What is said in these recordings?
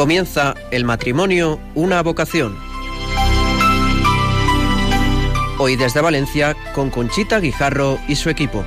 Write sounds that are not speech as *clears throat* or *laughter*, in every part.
Comienza el matrimonio, una vocación. Hoy desde Valencia con Conchita Guijarro y su equipo.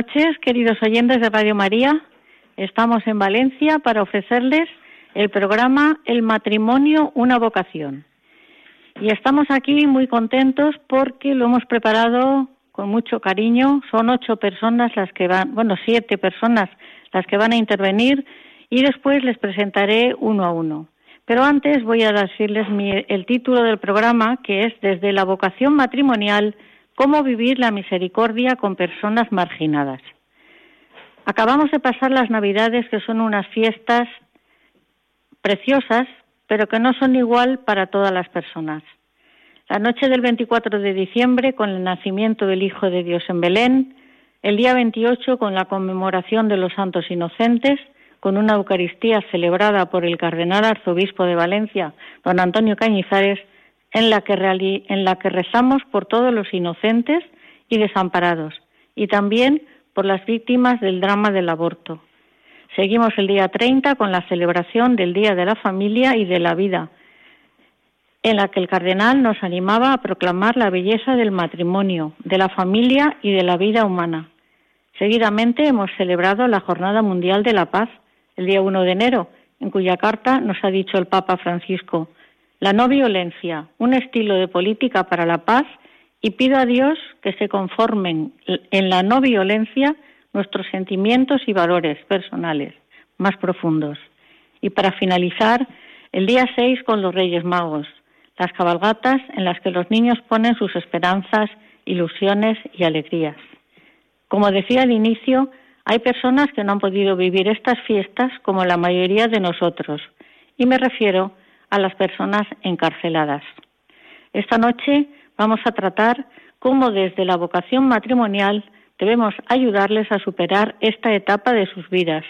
Noches, queridos oyentes de Radio María. Estamos en Valencia para ofrecerles el programa El matrimonio, una vocación. Y estamos aquí muy contentos porque lo hemos preparado con mucho cariño. Son ocho personas las que van, bueno, siete personas las que van a intervenir y después les presentaré uno a uno. Pero antes voy a decirles el título del programa, que es Desde la vocación matrimonial cómo vivir la misericordia con personas marginadas. Acabamos de pasar las Navidades, que son unas fiestas preciosas, pero que no son igual para todas las personas. La noche del 24 de diciembre, con el nacimiento del Hijo de Dios en Belén, el día 28 con la conmemoración de los santos inocentes, con una Eucaristía celebrada por el cardenal arzobispo de Valencia, don Antonio Cañizares, en la que, rezamos por todos los inocentes y desamparados y también por las víctimas del drama del aborto. Seguimos el día 30 con la celebración del Día de la Familia y de la Vida, en la que el cardenal nos animaba a proclamar la belleza del matrimonio, de la familia y de la vida humana. Seguidamente hemos celebrado la Jornada Mundial de la Paz, el día 1 de enero, en cuya carta nos ha dicho el Papa Francisco, la no violencia, un estilo de política para la paz y pido a Dios que se conformen en la no violencia nuestros sentimientos y valores personales más profundos. Y para finalizar, el día 6 con los Reyes Magos, las cabalgatas en las que los niños ponen sus esperanzas, ilusiones y alegrías. Como decía al inicio, hay personas que no han podido vivir estas fiestas como la mayoría de nosotros, y me refiero a las personas encarceladas. Esta noche vamos a tratar cómo desde la vocación matrimonial debemos ayudarles a superar esta etapa de sus vidas,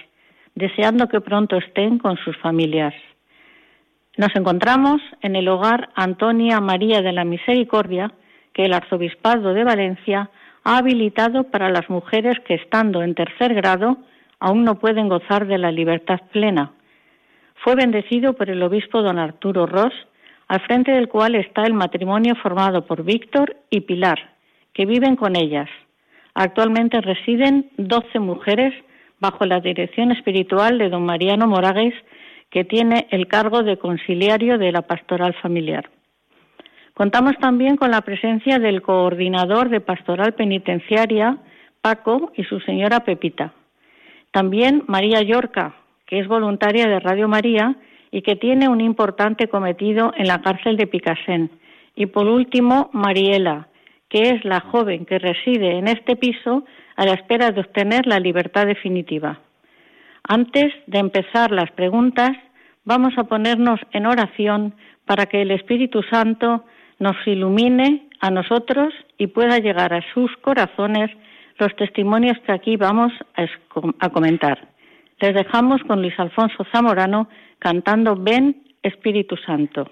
deseando que pronto estén con sus familias. Nos encontramos en el hogar Antonia María de la Misericordia, que el Arzobispado de Valencia ha habilitado para las mujeres que estando en tercer grado aún no pueden gozar de la libertad plena fue bendecido por el obispo don Arturo Ross, al frente del cual está el matrimonio formado por Víctor y Pilar, que viven con ellas. Actualmente residen 12 mujeres bajo la dirección espiritual de don Mariano Moragues, que tiene el cargo de conciliario de la pastoral familiar. Contamos también con la presencia del coordinador de pastoral penitenciaria, Paco, y su señora Pepita. También María Yorca, que es voluntaria de Radio María y que tiene un importante cometido en la cárcel de Picasen. Y por último, Mariela, que es la joven que reside en este piso a la espera de obtener la libertad definitiva. Antes de empezar las preguntas, vamos a ponernos en oración para que el Espíritu Santo nos ilumine a nosotros y pueda llegar a sus corazones los testimonios que aquí vamos a, comentar. Les dejamos con Luis Alfonso Zamorano cantando Ven Espíritu Santo.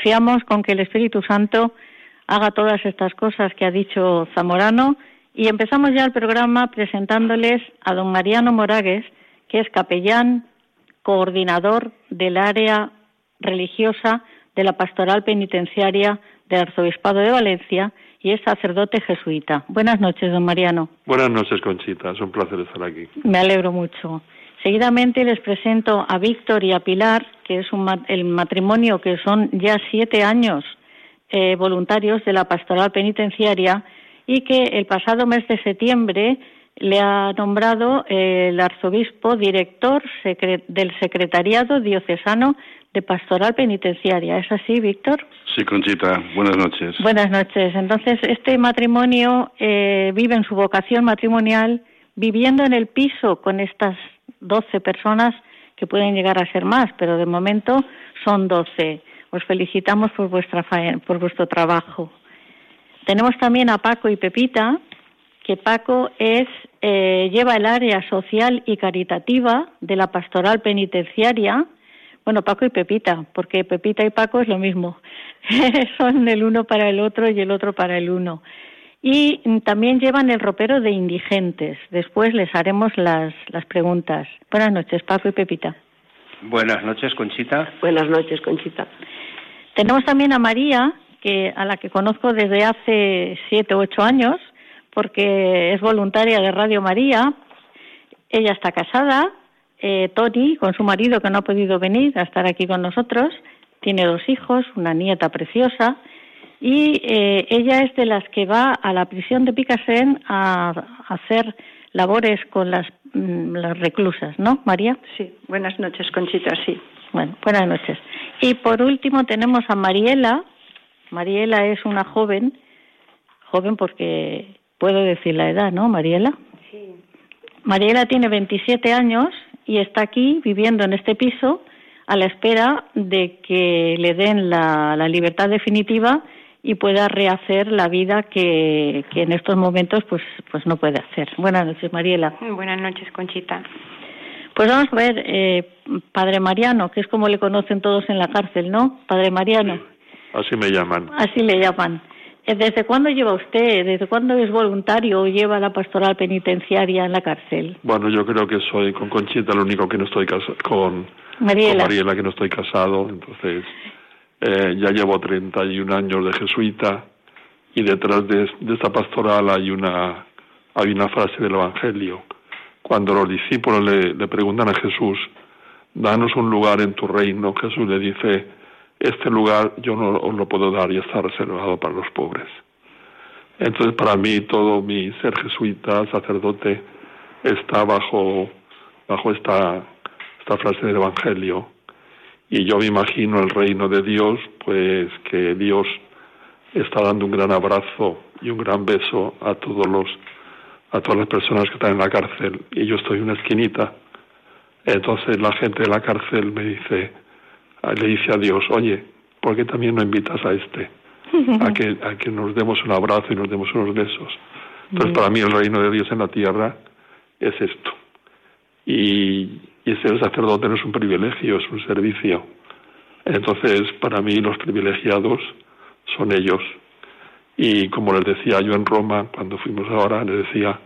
Confiamos con que el Espíritu Santo haga todas estas cosas que ha dicho Zamorano y empezamos ya el programa presentándoles a don Mariano Moragues, que es capellán, coordinador del área religiosa de la Pastoral Penitenciaria del Arzobispado de Valencia y es sacerdote jesuita. Buenas noches, don Mariano. Buenas noches, Conchita. Es un placer estar aquí. Me alegro mucho. Seguidamente les presento a Víctor y a Pilar, que es el matrimonio que son ya siete años eh, voluntarios de la pastoral penitenciaria y que el pasado mes de septiembre le ha nombrado el arzobispo director del secretariado diocesano de pastoral penitenciaria. ¿Es así, Víctor? Sí, Conchita. Buenas noches. Buenas noches. Entonces, este matrimonio eh, vive en su vocación matrimonial viviendo en el piso con estas 12 personas que pueden llegar a ser más, pero de momento son 12. Os felicitamos por, vuestra por vuestro trabajo. Tenemos también a Paco y Pepita, que Paco es eh, lleva el área social y caritativa de la pastoral penitenciaria. Bueno, Paco y Pepita, porque Pepita y Paco es lo mismo. *laughs* Son el uno para el otro y el otro para el uno y también llevan el ropero de indigentes. Después les haremos las, las preguntas. Buenas noches, Paco y Pepita. Buenas noches, Conchita. Buenas noches, Conchita. Tenemos también a María, que a la que conozco desde hace siete u ocho años, porque es voluntaria de Radio María. Ella está casada, eh, Tony, con su marido que no ha podido venir a estar aquí con nosotros. Tiene dos hijos, una nieta preciosa y eh, ella es de las que va a la prisión de Picasen a, hacer labores con las, mm, las, reclusas, ¿no, María? Sí, buenas noches, Conchita, sí. Bueno, buenas noches. Y por último tenemos a Mariela. Mariela es una joven, joven porque puedo decir la edad, ¿no, Mariela? Sí. Mariela tiene 27 años y está aquí viviendo en este piso a la espera de que le den la, la libertad definitiva y pueda rehacer la vida que, que en estos momentos pues, pues no puede hacer. Buenas noches, Mariela. Buenas noches, Conchita. Pues vamos a ver, eh, Padre Mariano, que es como le conocen todos en la cárcel, ¿no? Padre Mariano. así me llaman. Así le llaman. Eh, ¿Desde cuándo lleva usted? ¿Desde cuándo es voluntario o lleva la pastoral penitenciaria en la cárcel? Bueno, yo creo que soy con Conchita el único que no estoy casado, con Mariela. con Mariela que no estoy casado, entonces eh, ya llevo 31 años de jesuita y detrás de, esta pastoral hay una, hay una frase del Evangelio. Cuando los discípulos le, preguntan a Jesús, danos un lugar en tu reino, Jesús le dice, este lugar yo no os lo puedo dar y está reservado para los pobres. Entonces para mí todo mi ser jesuita, sacerdote, está bajo, bajo esta, esta frase del Evangelio y yo me imagino el reino de Dios, pues que Dios está dando un gran abrazo y un gran beso a todos los a todas las personas que están en la cárcel y yo estoy en una esquinita. Entonces la gente de la cárcel me dice, le dice a Dios, oye, ¿por qué también no invitas a este? A que, *laughs* a que nos demos un abrazo y nos demos unos besos. Entonces para mí el reino de Dios en la tierra es esto. Y, y ser sacerdote no es un privilegio, es un servicio. Entonces, para mí los privilegiados son ellos. Y como les decía yo en Roma, cuando fuimos ahora, les decía,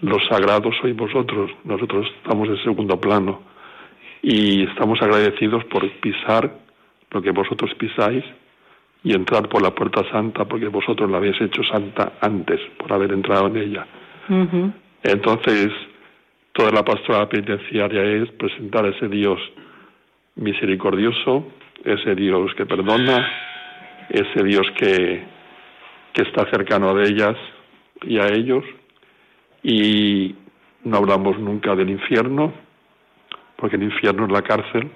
los sagrados sois vosotros, nosotros estamos en segundo plano. Y estamos agradecidos por pisar lo que vosotros pisáis y entrar por la puerta santa porque vosotros la habéis hecho santa antes, por haber entrado en ella. Entonces, Toda la pastoral penitenciaria es presentar a ese Dios misericordioso, ese Dios que perdona, ese Dios que, que está cercano a ellas y a ellos. Y no hablamos nunca del infierno, porque el infierno es la cárcel.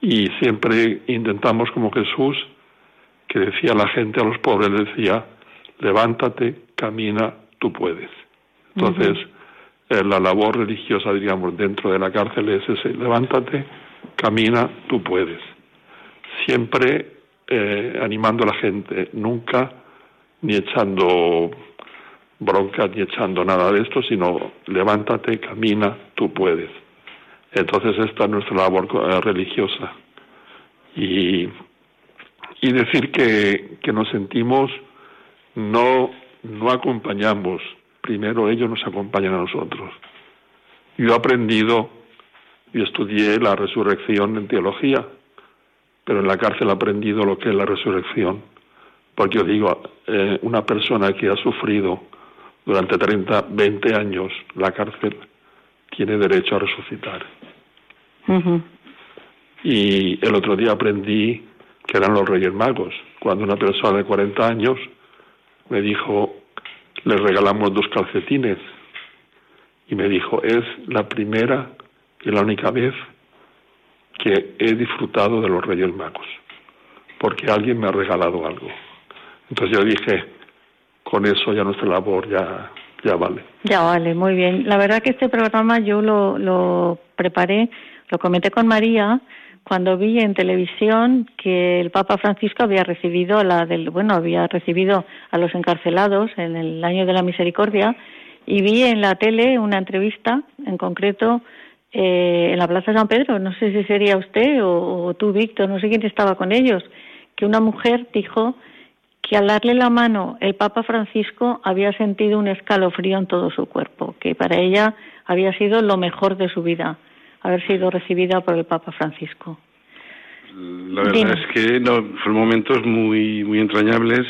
Y siempre intentamos, como Jesús, que decía a la gente, a los pobres, decía, levántate, camina, tú puedes. Entonces, eh, la labor religiosa, digamos, dentro de la cárcel es ese, levántate, camina, tú puedes. Siempre eh, animando a la gente, nunca ni echando bronca ni echando nada de esto, sino levántate, camina, tú puedes. Entonces esta es nuestra labor eh, religiosa. y, y decir que, que nos sentimos no, no acompañamos, primero ellos nos acompañan a nosotros. Yo he aprendido y estudié la resurrección en teología, pero en la cárcel he aprendido lo que es la resurrección. Porque yo digo, eh, una persona que ha sufrido durante 30, 20 años la cárcel tiene derecho a resucitar. Y el otro día aprendí que eran los Reyes Magos. Cuando una persona de 40 años me dijo, les regalamos dos calcetines. Y me dijo, es la primera y la única vez que he disfrutado de los Reyes Magos, porque alguien me ha regalado algo. Entonces yo dije, con eso ya nuestra labor ya, ya vale. Ya vale, muy bien. La verdad que este programa yo lo, lo preparé, lo comenté con María cuando vi en televisión que el Papa Francisco había recibido la del, bueno, había recibido a los encarcelados en el año de la misericordia y vi en la tele una entrevista, en concreto eh, en la Plaza San Pedro, no sé si sería usted o, o tú, Víctor, no sé quién estaba con ellos, que una mujer dijo que al darle la mano el Papa Francisco había sentido un escalofrío en todo su cuerpo, que para ella había sido lo mejor de su vida haber sido recibida por el Papa Francisco. La verdad es que no, fueron momentos muy, muy entrañables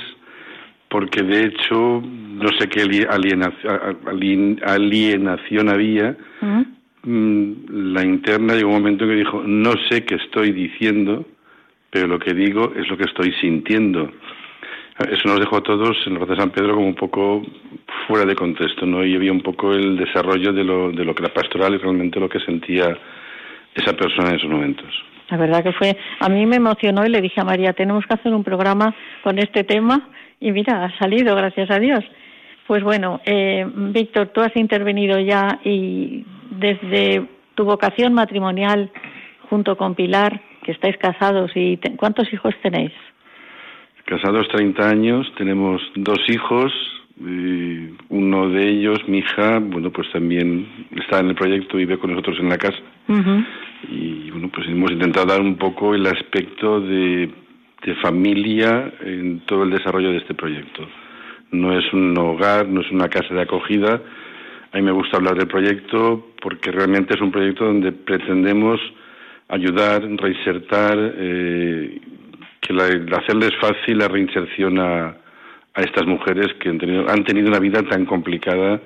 porque de hecho no sé qué alienación, había. Mm, la interna llegó un momento en que dijo, no sé qué estoy diciendo, pero lo que digo es lo que estoy sintiendo. Eso nos dejó a todos en la de San Pedro como un poco fuera de contexto, ¿no? Y había un poco el desarrollo de lo, de lo que era pastoral y realmente lo que sentía esa persona en esos momentos. La verdad que fue, a mí me emocionó y le dije a María, tenemos que hacer un programa con este tema y mira, ha salido, gracias a Dios. Pues bueno, eh, Víctor, tú has intervenido ya y desde tu vocación matrimonial junto con Pilar, que estáis casados, y ¿cuántos hijos tenéis? Casados 30 años, tenemos dos hijos, uno de ellos, mi hija, bueno, pues también está en el proyecto y vive con nosotros en la casa. Y bueno, pues hemos intentado dar un poco el aspecto de, de familia en todo el desarrollo de este proyecto. No es un hogar, no es una casa de acogida. A mí me gusta hablar del proyecto porque realmente es un proyecto donde pretendemos ayudar, reinsertar, eh, que la, hacerles fácil la reinserción a, a estas mujeres que han tenido, han tenido una vida tan complicada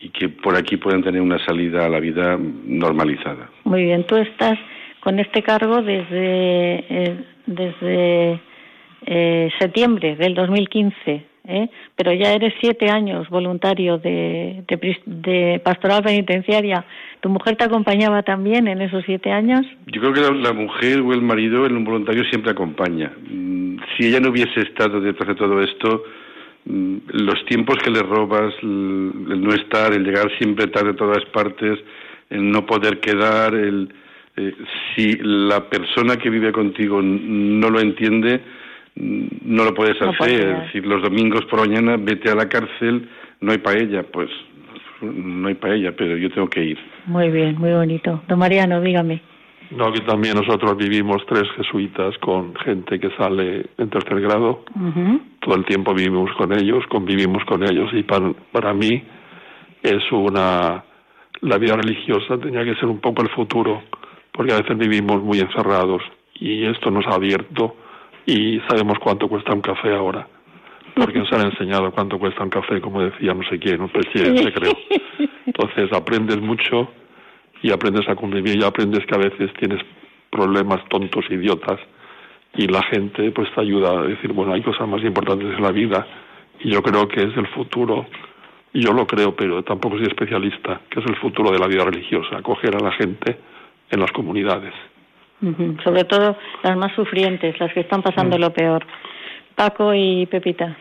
y que por aquí pueden tener una salida a la vida normalizada. Muy bien, tú estás con este cargo desde, eh, desde eh, septiembre del 2015, ¿eh? pero ya eres siete años voluntario de, de, pastoral penitenciaria. ¿Tu mujer te acompañaba también en esos siete años? Yo creo que la, mujer o el marido un voluntario siempre acompaña. Mm, si ella no hubiese estado detrás de todo esto, mm, los tiempos que le robas, el no estar, el llegar siempre tarde a todas partes, el no poder quedar, el, eh, si la persona que vive contigo no lo entiende, no lo puedes hacer. es decir, los domingos por mañana vete a la cárcel, no hay paella, pues no hay paella, pero yo tengo que ir. Muy bien, muy bonito. Don Mariano, dígame. No, que también nosotros vivimos tres jesuitas con gente que sale en tercer grado. Todo el tiempo vivimos con ellos, convivimos con ellos y para, para mí es una... La vida religiosa tenía que ser un poco el futuro, porque a veces vivimos muy encerrados y esto nos ha abierto y sabemos cuánto cuesta un café ahora porque nos han enseñado cuánto cuesta un café, como decía no sé quién, un presidente creo. Entonces aprendes mucho y aprendes a convivir y aprendes que a veces tienes problemas tontos, idiotas y la gente pues te ayuda a decir, bueno, hay cosas más importantes en la vida y yo creo que es el futuro, yo lo creo, pero tampoco soy especialista, que es el futuro de la vida religiosa, acoger a la gente en las comunidades. Sobre todo las más sufrientes, las que están pasando mm. lo peor. Paco y Pepita,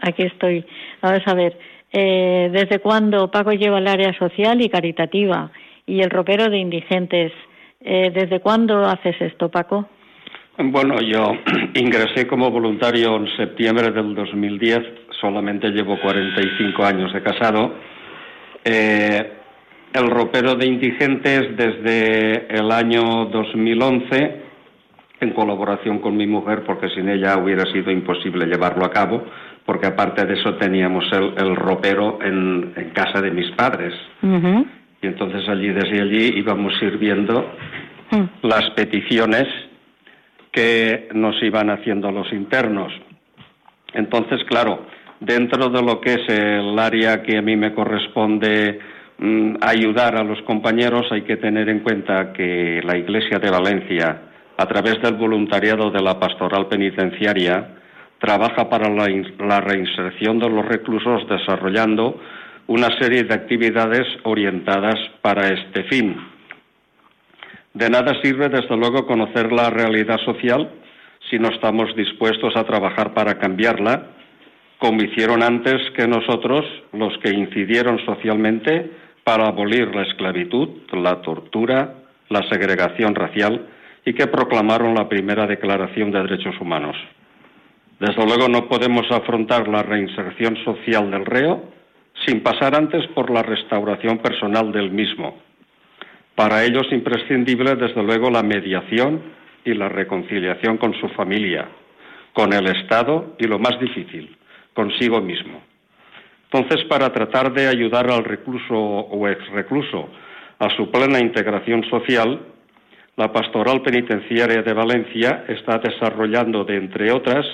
aquí estoy. Vamos a ver, eh, ¿desde cuándo Paco lleva el área social y caritativa y el ropero de indigentes? Eh, ¿Desde cuándo haces esto, Paco? Bueno, yo *clears throat* ingresé como voluntario en septiembre del 2010, solamente llevo 45 años de casado. Eh, el ropero de indigentes desde el año 2011 en colaboración con mi mujer, porque sin ella hubiera sido imposible llevarlo a cabo, porque aparte de eso teníamos el, ropero en, casa de mis padres. Y entonces allí, desde allí, íbamos sirviendo mm. las peticiones que nos iban haciendo los internos. Entonces, claro, dentro de lo que es el área que a mí me corresponde ayudar a los compañeros, hay que tener en cuenta que la Iglesia de Valencia, a través del voluntariado de la pastoral penitenciaria, trabaja para la, reinserción de los reclusos desarrollando una serie de actividades orientadas para este fin. De nada sirve, desde luego, conocer la realidad social si no estamos dispuestos a trabajar para cambiarla, como hicieron antes que nosotros los que incidieron socialmente para abolir la esclavitud, la tortura, la segregación racial y que proclamaron la primera Declaración de Derechos Humanos. Desde luego no podemos afrontar la reinserción social del reo sin pasar antes por la restauración personal del mismo. Para ello es imprescindible, desde luego, la mediación y la reconciliación con su familia, con el Estado y, lo más difícil, consigo mismo. Entonces, para tratar de ayudar al recluso o exrecluso a su plena integración social, la Pastoral Penitenciaria de Valencia está desarrollando, de entre otras,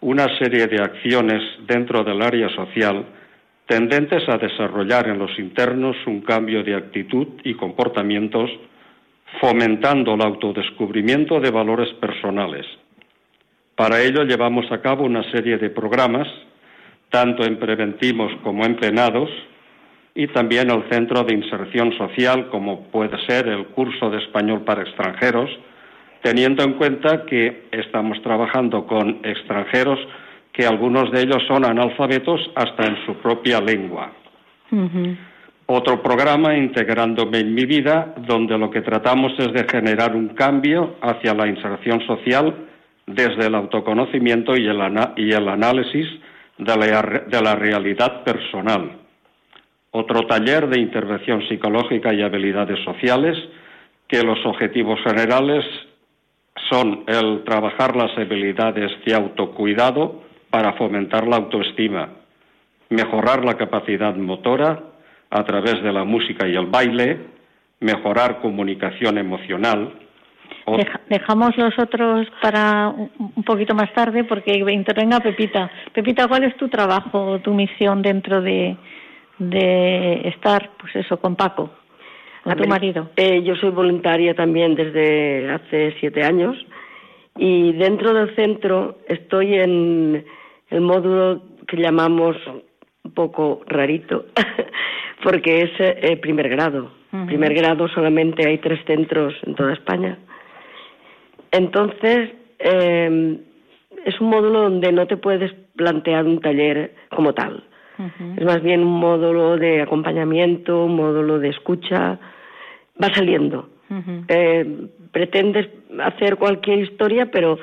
una serie de acciones dentro del área social tendentes a desarrollar en los internos un cambio de actitud y comportamientos, fomentando el autodescubrimiento de valores personales. Para ello llevamos a cabo una serie de programas, tanto en preventivos como en penados, y también el Centro de Inserción Social, como puede ser el curso de español para extranjeros, teniendo en cuenta que estamos trabajando con extranjeros que algunos de ellos son analfabetos hasta en su propia lengua. Otro programa, Integrándome en mi vida, donde lo que tratamos es de generar un cambio hacia la inserción social desde el autoconocimiento y el, y el análisis de la, realidad personal. Otro taller de intervención psicológica y habilidades sociales, que los objetivos generales son el trabajar las habilidades de autocuidado para fomentar la autoestima, mejorar la capacidad motora a través de la música y el baile, mejorar comunicación emocional. Dejamos los otros para un poquito más tarde porque intervenga Pepita. Pepita, ¿cuál es tu trabajo, tu misión dentro de, de estar, pues eso, con Paco? a tu marido? Eh, yo soy voluntaria también desde hace siete años y dentro del centro estoy en el módulo que llamamos un poco rarito *laughs* porque es eh, primer grado. Primer grado solamente hay tres centros en toda España. Entonces, em, es un módulo donde no te puedes plantear un taller como tal. Es más bien un módulo de acompañamiento, un módulo de escucha, va saliendo. eh, pretendes hacer cualquier historia, pero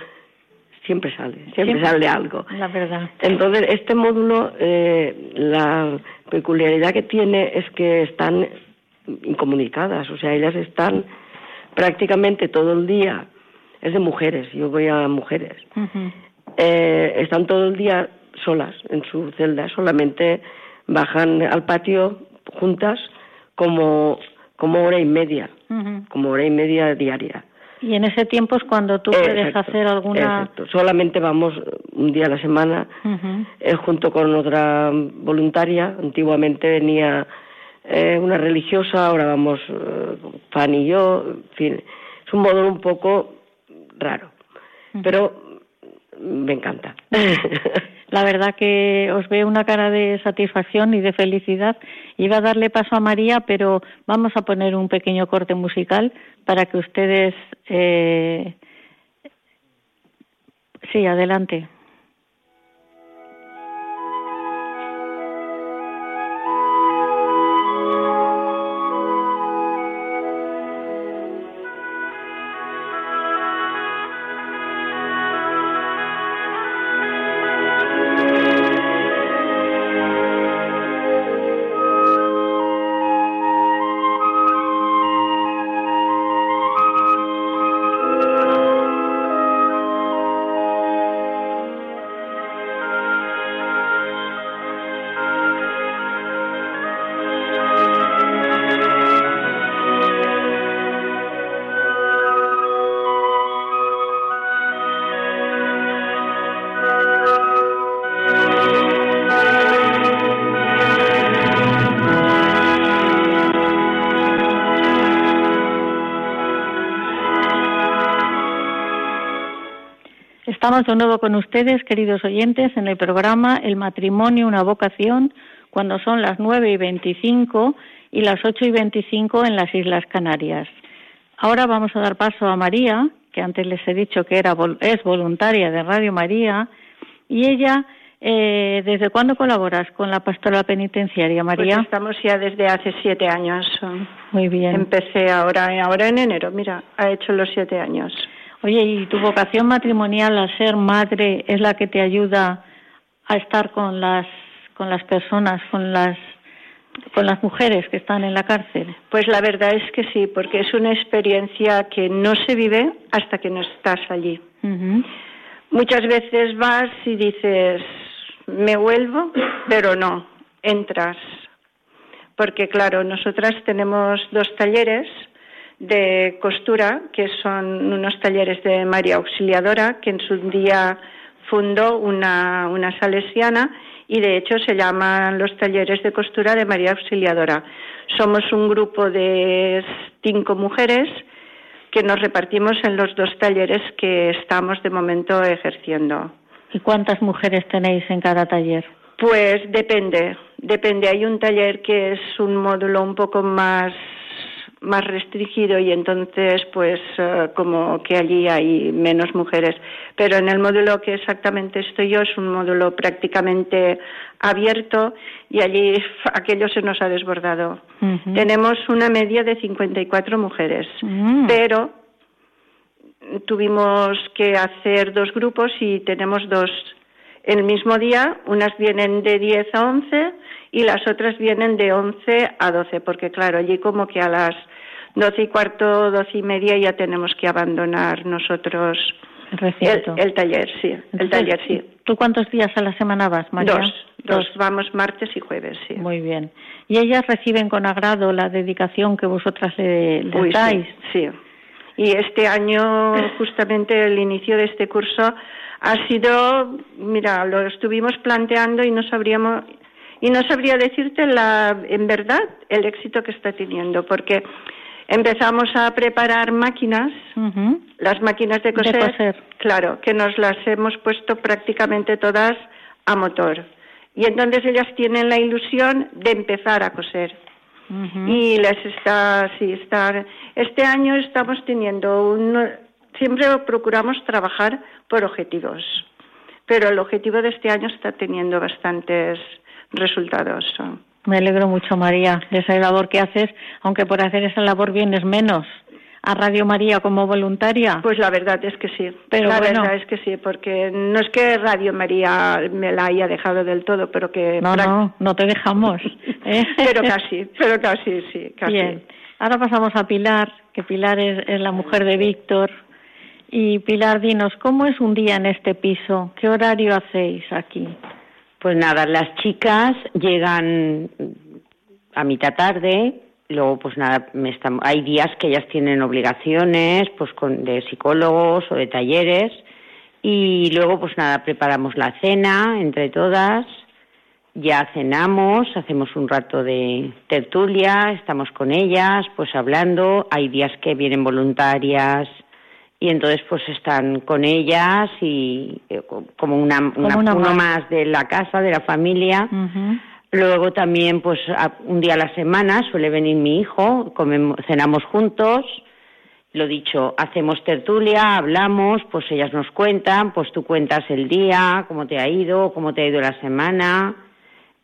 siempre sale, siempre, sale algo. La verdad. Entonces, este módulo, eh, la peculiaridad que tiene es que están incomunicadas, o sea, ellas están prácticamente todo el día, es de mujeres, yo voy a mujeres, eh, están todo el día solas en su celda, solamente bajan al patio juntas como como hora y media, como hora y media diaria. Y en ese tiempo es cuando tú puedes hacer alguna. Exacto. Solamente vamos un día a la semana, eh, junto con otra voluntaria. Antiguamente venía eh, una religiosa, ahora vamos eh, Fan y yo. En fin, es un módulo un poco raro, pero me encanta. *laughs* La verdad que os veo una cara de satisfacción y de felicidad. Iba a darle paso a María, pero vamos a poner un pequeño corte musical para que ustedes. Eh... Sí, adelante. Estamos de nuevo con ustedes, queridos oyentes, en el programa El matrimonio, una vocación, cuando son las nueve y veinticinco y las ocho y veinticinco en las Islas Canarias. Ahora vamos a dar paso a María, que antes les he dicho que era, es voluntaria de Radio María, y ella, eh, ¿desde cuándo colaboras con la pastoral penitenciaria, María? Pues estamos ya desde hace siete años. Muy bien. Empecé ahora, ahora en enero, mira, ha hecho los siete años. Oye, ¿y tu vocación matrimonial al ser madre es la que te ayuda a estar con las con las personas, con las con las mujeres que están en la cárcel? Pues la verdad es que sí, porque es una experiencia que no se vive hasta que no estás allí. Muchas veces vas y dices, me vuelvo, pero no, entras. Porque claro, nosotras tenemos dos talleres de costura, que son unos talleres de María Auxiliadora, que en su día fundó una, una salesiana y de hecho se llaman los talleres de costura de María Auxiliadora. Somos un grupo de cinco mujeres que nos repartimos en los dos talleres que estamos de momento ejerciendo. ¿Y cuántas mujeres tenéis en cada taller? Pues depende, depende. Hay un taller que es un módulo un poco más más restringido y entonces pues eh, como que allí hay menos mujeres. Pero en el módulo que exactamente estoy yo es un módulo prácticamente abierto y allí *laughs* aquello se nos ha desbordado. Tenemos una media de 54 mujeres mm. pero tuvimos que hacer dos grupos y tenemos dos. El mismo día unas vienen de 10 a 11 y las otras vienen de 11 a 12, porque claro, allí como que a las doce y cuarto, doce y media ya tenemos que abandonar nosotros el, taller, sí, el taller, sí. ¿Tú cuántos días a la semana vas, María? Dos, dos, vamos martes y jueves, sí. Muy bien. ¿Y ellas reciben con agrado la dedicación que vosotras le, dais? Sí, Y este año, *laughs* justamente el inicio de este curso, ha sido, mira, lo estuvimos planteando y no sabríamos y no sabría decirte la, en verdad el éxito que está teniendo, porque empezamos a preparar máquinas, las máquinas de coser, claro, que nos las hemos puesto prácticamente todas a motor. Y entonces ellas tienen la ilusión de empezar a coser. Y les está, sí, está. Este año estamos teniendo un. Siempre procuramos trabajar por objetivos, pero el objetivo de este año está teniendo bastantes resultados. Me alegro mucho, María, de esa labor que haces, aunque por hacer esa labor vienes menos a Radio María como voluntaria. Pues la verdad es que sí. Pero la verdad es que sí, porque no es que Radio María me la haya dejado del todo, pero que... No, no, no te dejamos. *laughs* ¿eh? pero casi, pero casi, sí, casi. Bien. Ahora pasamos a Pilar, que Pilar es, es la mujer de Víctor. Y Pilar, dinos, ¿cómo es un día en este piso? ¿Qué horario hacéis aquí? Pues nada, las chicas llegan a mitad tarde, luego pues nada, hay días que ellas tienen obligaciones pues con, de psicólogos o de talleres y luego pues nada, preparamos la cena entre todas, ya cenamos, hacemos un rato de tertulia, estamos con ellas pues hablando, hay días que vienen voluntarias y entonces pues están con ellas y eh, como una, uno más. de la casa, de la familia. Luego también pues un día a la semana suele venir mi hijo, comemos, cenamos juntos. Lo dicho, hacemos tertulia, hablamos, pues ellas nos cuentan, pues tú cuentas el día, cómo te ha ido, cómo te ha ido la semana.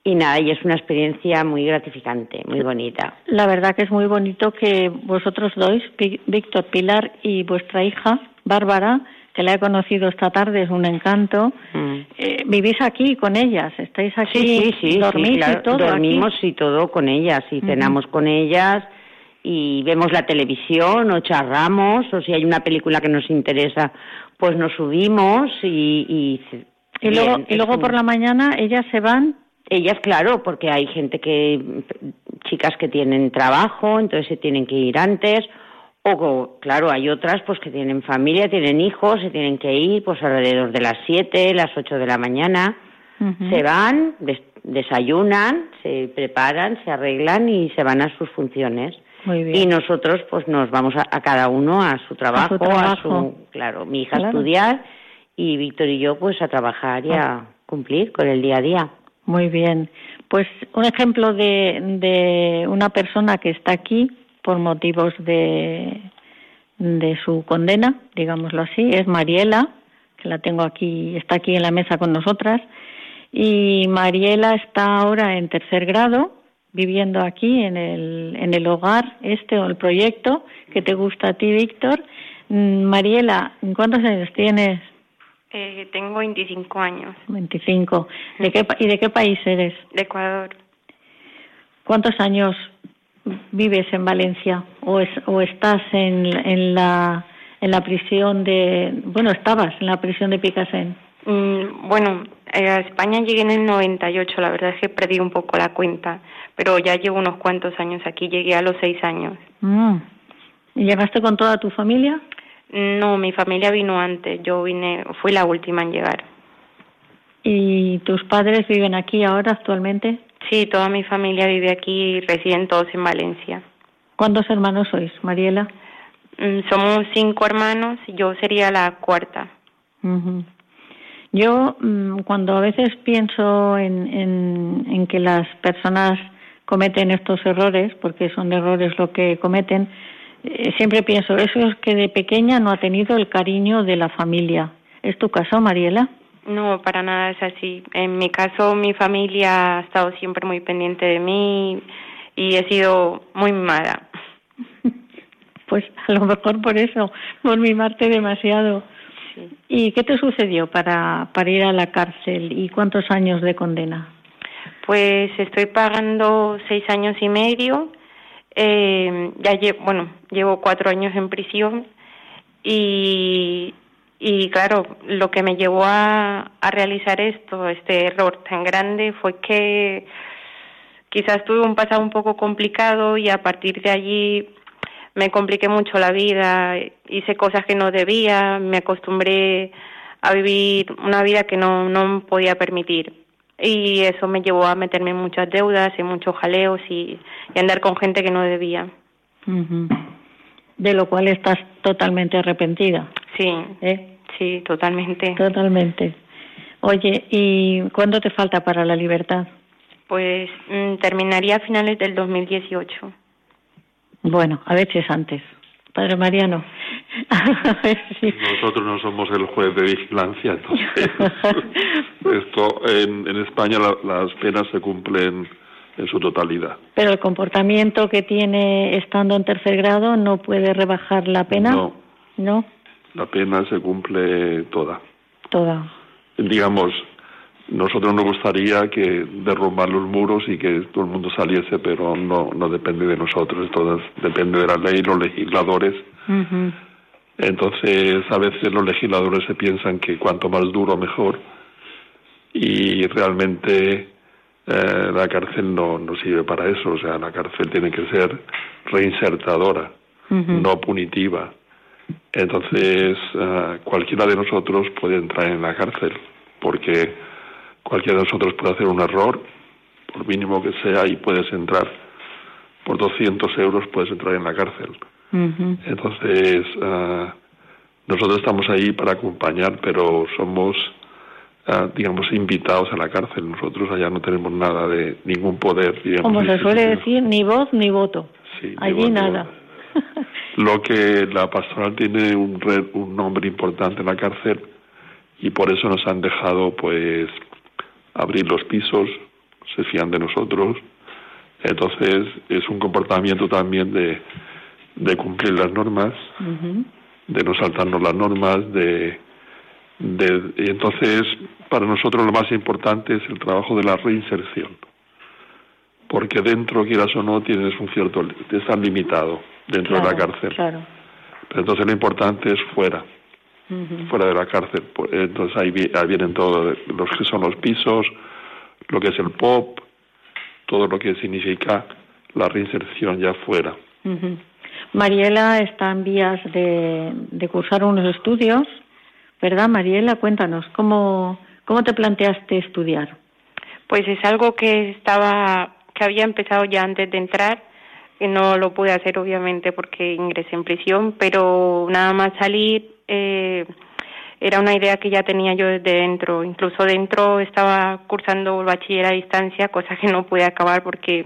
Y nada, y es una experiencia muy gratificante, muy bonita. La verdad que es muy bonito que vosotros dois, Víctor Pilar y vuestra hija, Bárbara, que la he conocido esta tarde, es un encanto. Mm. Eh, vivís aquí con ellas, estáis aquí, sí, sí, sí, dormís y todo. Dormimos y todo con ellas, y cenamos con ellas, y vemos la televisión o charramos, o si hay una película que nos interesa, pues nos subimos y. Y, luego, y luego por la mañana ellas se van ellas, claro, porque hay gente que, chicas que tienen trabajo, entonces se tienen que ir antes, o claro, hay otras pues que tienen familia, tienen hijos, se tienen que ir pues alrededor de las siete, las ocho de la mañana, se van, desayunan, se preparan, se arreglan y se van a sus funciones. Y nosotros pues nos vamos a, cada uno a su trabajo, a su, claro, mi hija a estudiar y Víctor y yo pues a trabajar y a cumplir con el día a día. Muy bien. Pues un ejemplo de, de una persona que está aquí por motivos de, de su condena, digámoslo así, es Mariela, que la tengo aquí, está aquí en la mesa con nosotras. Y Mariela está ahora en tercer grado, viviendo aquí en el, en el hogar este o el proyecto que te gusta a ti, Víctor. Mm, Mariela, ¿cuántos años tienes? Eh, tengo 25 años. 25. ¿De qué, ¿Y de qué país eres? De Ecuador. ¿Cuántos años vives en Valencia o, es, o estás en, en, la, en la prisión de... Bueno, estabas en la prisión de Picasen. Mm, bueno, a España llegué en el 98, la verdad es que perdí un poco la cuenta, pero ya llevo unos cuantos años aquí, llegué a los seis años. Mm. ¿Y llegaste con toda tu familia? No, mi familia vino antes, yo vine, fui la última en llegar. ¿Y tus padres viven aquí ahora actualmente? Sí, toda mi familia vive aquí y residen todos en Valencia. ¿Cuántos hermanos sois, Mariela? Mm, somos cinco hermanos, yo sería la cuarta. Yo mm, cuando a veces pienso en, en, en que las personas cometen estos errores, porque son errores lo que cometen, siempre pienso, eso es que de pequeña no ha tenido el cariño de la familia. ¿Es tu caso, Mariela? No, para nada es así. En mi caso, mi familia ha estado siempre muy pendiente de mí y he sido muy mimada. *laughs* Pues a lo mejor por eso, por mimarte demasiado. ¿Y qué te sucedió para, para ir a la cárcel y cuántos años de condena? Pues estoy pagando seis años y medio eh, ya llevo, bueno, llevo cuatro años en prisión y, y claro, lo que me llevó a, a realizar esto, este error tan grande, fue que quizás tuve un pasado un poco complicado y a partir de allí me compliqué mucho la vida, hice cosas que no debía, me acostumbré a vivir una vida que no, no podía permitir y eso me llevó a meterme en muchas deudas, en muchos jaleos y, andar con gente que no debía. De lo cual estás totalmente arrepentida. Sí, ¿Eh? sí, totalmente. Totalmente. Oye, ¿y cuándo te falta para la libertad? Pues mm, terminaría a finales del 2018. Bueno, a veces antes. Padre Mariano. *laughs* Nosotros no somos el juez de vigilancia, entonces *laughs* esto en, en España las penas se cumplen en su totalidad. Pero el comportamiento que tiene estando en tercer grado no puede rebajar la pena. No. No. La pena se cumple toda. Toda. Digamos, nosotros nos gustaría que derrumbar los muros y que todo el mundo saliese, pero no, no depende de nosotros, todo depende de la ley, los legisladores. Entonces, a veces los legisladores se piensan que cuanto más duro, mejor. Y realmente eh, la cárcel no, no sirve para eso. O sea, la cárcel tiene que ser reinsertadora, no punitiva. Entonces, eh, cualquiera de nosotros puede entrar en la cárcel, porque Cualquiera de nosotros puede hacer un error, por mínimo que sea, y puedes entrar. Por 200 euros puedes entrar en la cárcel. Entonces, ah, nosotros estamos ahí para acompañar, pero somos, ah, digamos, invitados a la cárcel. Nosotros allá no tenemos nada de ningún poder. Como se suele decir, ni voz ni voto. Allí nada. Lo que la pastoral tiene un, un nombre importante en la cárcel y por eso nos han dejado, pues, abrir los pisos, se fían de nosotros. Entonces es un comportamiento también de, de cumplir las normas, de no saltarnos las normas, de, de, y entonces para nosotros lo más importante es el trabajo de la reinserción, porque dentro, quieras o no, tienes un cierto, estás limitado dentro de la cárcel. Pero entonces lo importante es fuera fuera de la cárcel. Pues, entonces ahí, vienen todos los que son los pisos, lo que es el POP, todo lo que significa la reinserción ya fuera. Mariela está en vías de, de, cursar unos estudios, ¿verdad, Mariela? Cuéntanos, ¿cómo, ¿cómo te planteaste estudiar? Pues es algo que estaba, que había empezado ya antes de entrar, y no lo pude hacer obviamente porque ingresé en prisión, pero nada más salir eh, era una idea que ya tenía yo desde dentro. Incluso dentro estaba cursando bachiller a distancia, cosa que no pude acabar porque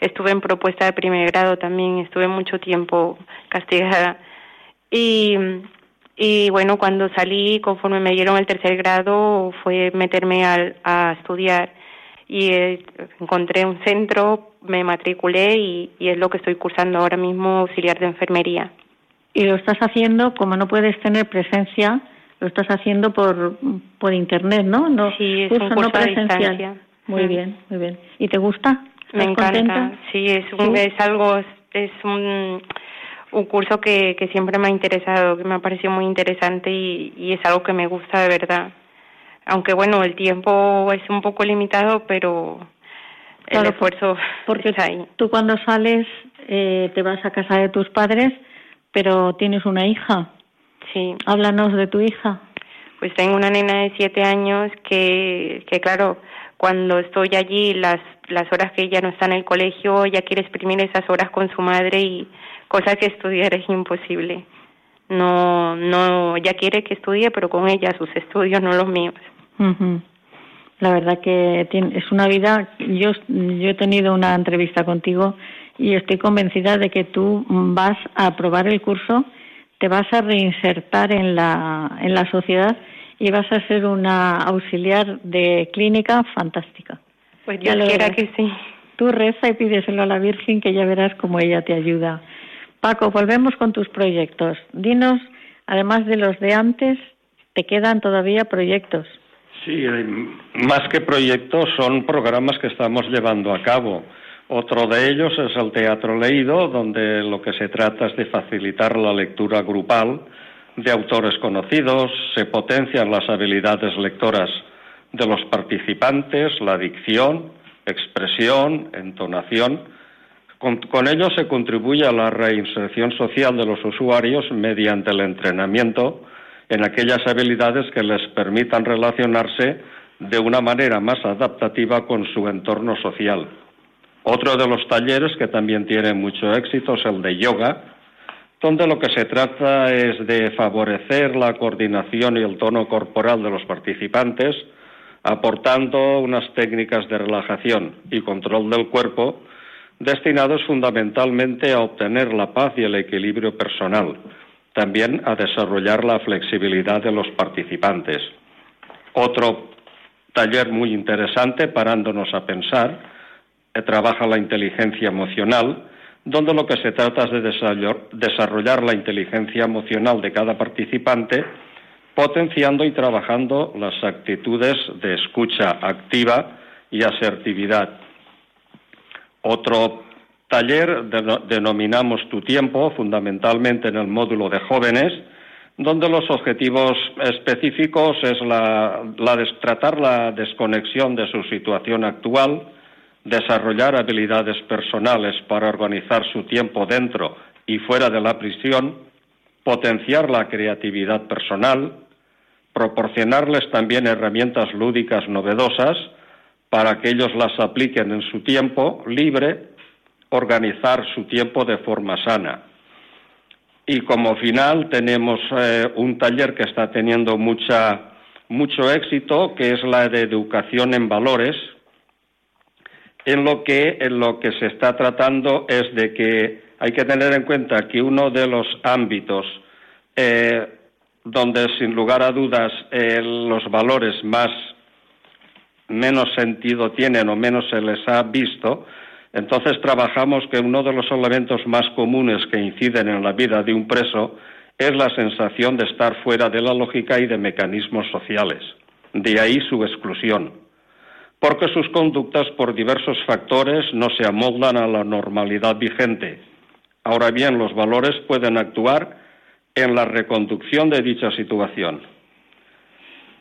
estuve en propuesta de primer grado también, estuve mucho tiempo castigada. Y, bueno, cuando salí, conforme me dieron el tercer grado, fue meterme a estudiar y eh, encontré un centro, me matriculé y es lo que estoy cursando ahora mismo, auxiliar de enfermería. Y lo estás haciendo, como no puedes tener presencia, lo estás haciendo por, por internet, ¿no? no sí, es un curso presencial. Muy bien, muy bien. ¿Y te gusta? Me encanta. Sí, es, un, es algo, es un, un curso que, que siempre me ha interesado, que me ha parecido muy interesante y, y es algo que me gusta de verdad. Aunque bueno, el tiempo es un poco limitado, pero el esfuerzo porque está ahí. Tú cuando sales eh, te vas a casa de tus padres, pero tienes una hija. Sí. Háblanos de tu hija. Pues tengo una nena de siete años que, que claro, cuando estoy allí, las, las horas que ella no está en el colegio, ella quiere exprimir esas horas con su madre y cosa que estudiar es imposible. No, no, ella quiere que estudie, pero con ella sus estudios, no los míos. La verdad que es una vida. Yo, yo he tenido una entrevista contigo y estoy convencida de que tú vas a aprobar el curso, te vas a reinsertar en la, en la sociedad y vas a ser una auxiliar de clínica fantástica. Pues yo quiera que sí. Tú reza y pídeselo a la Virgen que ya verás cómo ella te ayuda. Paco, volvemos con tus proyectos. Dinos, además de los de antes, ¿te quedan todavía proyectos? Sí, más que proyectos son programas que estamos llevando a cabo. Otro de ellos es el teatro leído, donde lo que se trata es de facilitar la lectura grupal de autores conocidos, se potencian las habilidades lectoras de los participantes, la dicción, expresión, entonación. Con, con, ello se contribuye a la reinserción social de los usuarios mediante el entrenamiento en aquellas habilidades que les permitan relacionarse de una manera más adaptativa con su entorno social. Otro de los talleres que también tiene mucho éxito es el de yoga, donde lo que se trata es de favorecer la coordinación y el tono corporal de los participantes, aportando unas técnicas de relajación y control del cuerpo destinados fundamentalmente a obtener la paz y el equilibrio personal, también a desarrollar la flexibilidad de los participantes. Otro taller muy interesante, parándonos a pensar, trabaja la inteligencia emocional, donde lo que se trata es de desarrollar la inteligencia emocional de cada participante, potenciando y trabajando las actitudes de escucha activa y asertividad. Otro taller denominamos Tu tiempo, fundamentalmente en el módulo de jóvenes, donde los objetivos específicos es la, tratar la desconexión de su situación actual, desarrollar habilidades personales para organizar su tiempo dentro y fuera de la prisión, potenciar la creatividad personal, proporcionarles también herramientas lúdicas novedosas para que ellos las apliquen en su tiempo libre organizar su tiempo de forma sana. Y como final tenemos eh, un taller que está teniendo mucha, mucho éxito, que es la de educación en valores, en lo que, en lo que se está tratando es de que hay que tener en cuenta que uno de los ámbitos eh, donde sin lugar a dudas eh, los valores más menos sentido tienen o menos se les ha visto entonces trabajamos que uno de los elementos más comunes que inciden en la vida de un preso es la sensación de estar fuera de la lógica y de mecanismos sociales. De ahí su exclusión. Porque sus conductas por diversos factores no se amoldan a la normalidad vigente. Ahora bien, los valores pueden actuar en la reconducción de dicha situación.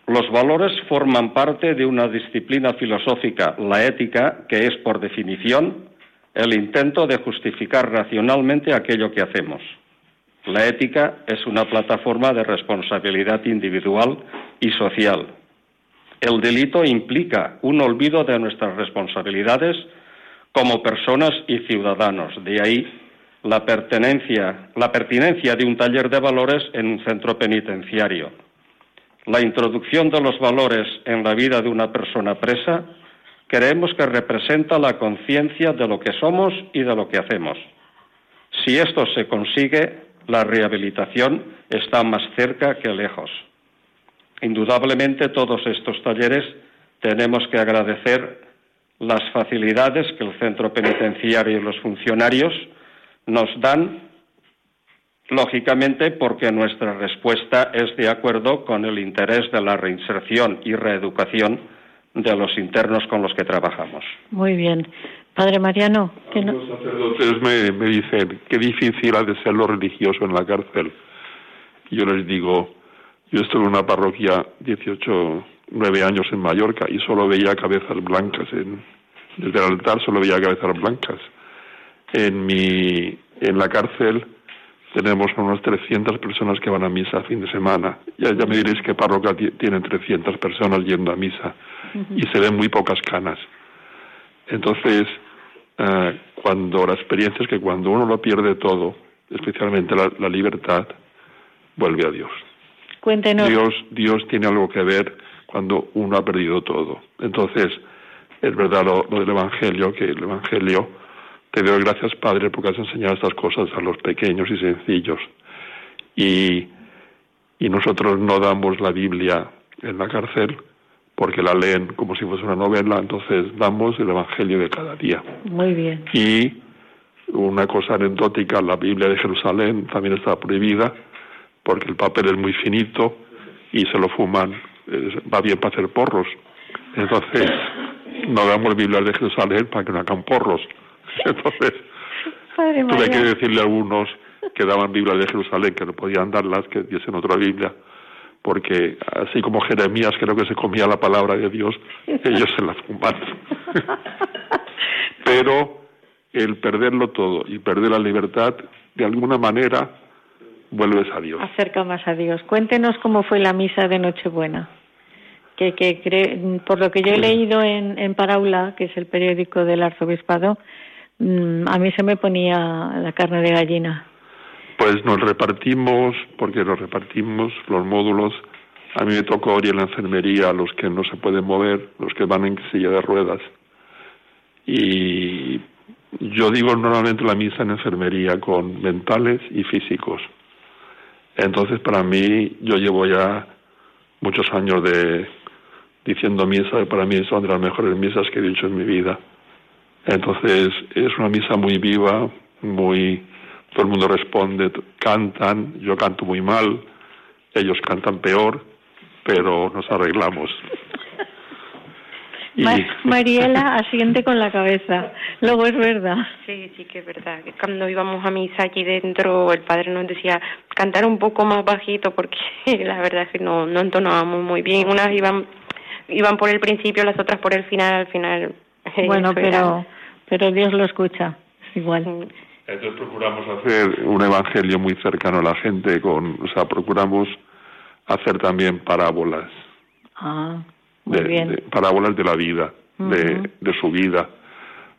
Los valores forman parte de una disciplina filosófica, la ética, que es, por definición, el intento de justificar racionalmente aquello que hacemos. La ética es una plataforma de responsabilidad individual y social. El delito implica un olvido de nuestras responsabilidades como personas y ciudadanos. De ahí la pertenencia, la pertinencia de un taller de valores en un centro penitenciario. la introducción de los valores en la vida de una persona presa, creemos que representa la conciencia de lo que somos y de lo que hacemos. Si esto se consigue, la rehabilitación está más cerca que lejos. Indudablemente todos estos talleres tenemos que agradecer las facilidades que el centro penitenciario y los funcionarios nos dan, lógicamente porque nuestra respuesta es de acuerdo con el interés de la reinserción y reeducación de los internos con los que trabajamos. Muy bien. Padre Mariano. Los sacerdotes me, me dicen qué difícil ha de ser lo religioso en la cárcel. Yo les digo, yo estuve en una parroquia 18, 9 años en Mallorca y solo veía cabezas blancas. En, desde el altar solo veía cabezas blancas. En, mi, en la cárcel tenemos unas 300 personas que van a misa a fin de semana. Ya, ya me diréis que parroquia tiene 300 personas yendo a misa y se ven muy pocas canas. Entonces, eh, cuando la experiencia es que cuando uno lo pierde todo, especialmente la, libertad, vuelve a Dios. Cuéntenos. Dios, Dios tiene algo que ver cuando uno ha perdido todo. Entonces, es verdad lo, del Evangelio, que el Evangelio, te doy gracias Padre porque has enseñado estas cosas a los pequeños y sencillos. Y, y nosotros no damos la Biblia en la cárcel, porque la leen como si fuese una novela, entonces damos el Evangelio de cada día. Muy bien. Y una cosa anecdótica, la Biblia de Jerusalén también está prohibida porque el papel es muy finito y se lo fuman, va bien para hacer porros. Entonces, no damos Biblia de Jerusalén para que no hagan porros. *laughs* Entonces, tuve que decirle a algunos que daban Biblia de Jerusalén que no podían darlas, que diesen otra Biblia porque así como Jeremías creo que se comía la palabra de Dios, *laughs* ellos se la fumaron. Pero el perderlo todo y perder la libertad, de alguna manera vuelves a Dios. Acerca más a Dios. Cuéntenos cómo fue la misa de Nochebuena. Que, que por lo que yo he leído en, en Paraula, que es el periódico del arzobispado, mm, a mí se me ponía la carne de gallina. Pues nos repartimos, porque nos repartimos los módulos. A mí me tocó ir en la enfermería a los que no se pueden mover, los que van en silla de ruedas. Y yo digo normalmente la misa en enfermería con mentales y físicos. Entonces, para mí, yo llevo ya muchos años de diciendo misa, y para mí son de las mejores misas que he dicho en mi vida. Entonces, es una misa muy viva, muy todo el mundo responde, cantan, yo canto muy mal, ellos cantan peor, pero nos arreglamos. Mariela asiente con la cabeza. Luego es verdad. Sí, sí que es verdad. Cuando íbamos a misa aquí dentro, el padre nos decía cantar un poco más bajito porque *laughs* la verdad es que no, no entonábamos muy bien. Unas iban iban por el principio, las otras por el final. Al final. *laughs* Bueno, pero pero Dios lo escucha igual. Entonces procuramos hacer un evangelio muy cercano a la gente, con, o sea, procuramos hacer también parábolas. Ah, bien. parábolas de la vida, de, de su vida,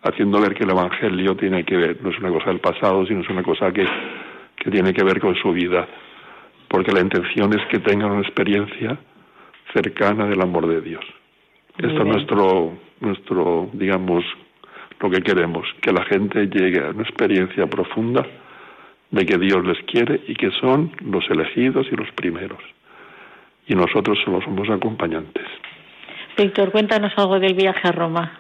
haciendo ver que el evangelio tiene que ver, no es una cosa del pasado, sino es una cosa que, que tiene que ver con su vida. Porque la intención es que tengan una experiencia cercana del amor de Dios. Esto es nuestro, nuestro, digamos, lo que queremos, que la gente llegue a una experiencia profunda de que Dios les quiere y que son los elegidos y los primeros. Y nosotros solo somos acompañantes. Víctor, cuéntanos algo del viaje a Roma.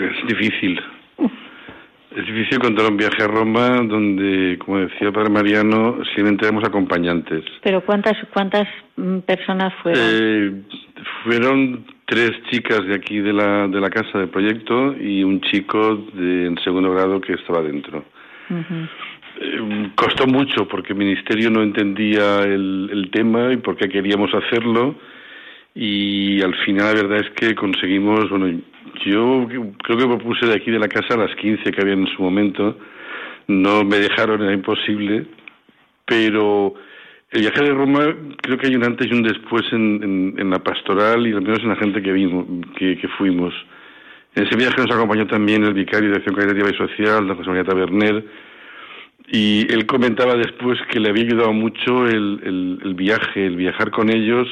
Es difícil. Es difícil contar un viaje a Roma donde, como decía Padre Mariano, simplemente tenemos acompañantes. ¿Pero cuántas, cuántas mm, personas fueron? Eh, fueron tres chicas de aquí de la, de la casa de proyecto y un chico de, en segundo grado que estaba dentro. Eh, costó mucho porque el ministerio no entendía el, el tema y por qué queríamos hacerlo y al final la verdad es que conseguimos, bueno, yo creo que propuse de aquí de la casa las 15 que había en su momento, no me dejaron, era imposible, pero el viaje de Roma creo que hay un antes y un después en, en, la pastoral y al menos en la gente que vimos, que, fuimos. En ese viaje nos acompañó también el vicario de Acción Caritativa y Social, la José María Taberner, Y él comentaba después que le había ayudado mucho el, viaje, el viajar con ellos,